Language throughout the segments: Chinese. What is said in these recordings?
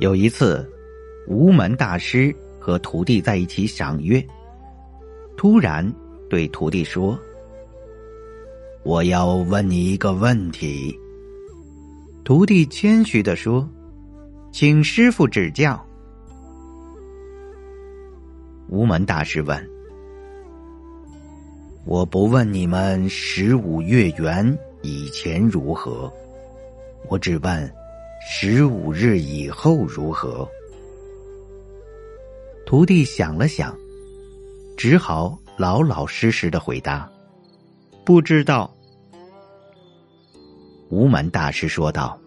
有一次，无门大师和徒弟在一起赏月，突然对徒弟说：“我要问你一个问题。”徒弟谦虚的说：“请师傅指教。”无门大师问：“我不问你们十五月圆以前如何，我只问。”十五日以后如何？徒弟想了想，只好老老实实的回答：“不知道。”无门大师说道：“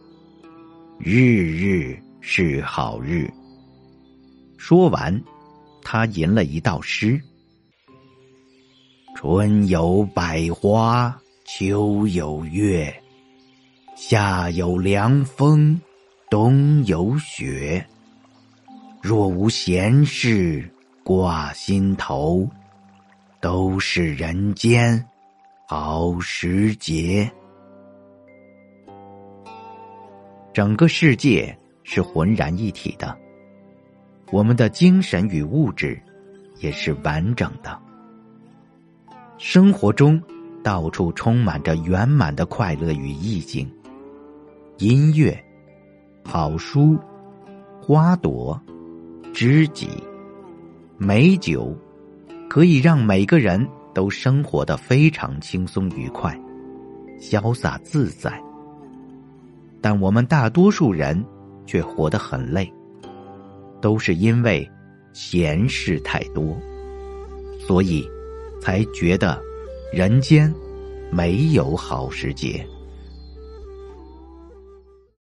日日是好日。”说完，他吟了一道诗：“春有百花，秋有月。”夏有凉风，冬有雪。若无闲事挂心头，都是人间好时节。整个世界是浑然一体的，我们的精神与物质也是完整的。生活中到处充满着圆满的快乐与意境。音乐、好书、花朵、知己、美酒，可以让每个人都生活的非常轻松愉快、潇洒自在。但我们大多数人却活得很累，都是因为闲事太多，所以才觉得人间没有好时节。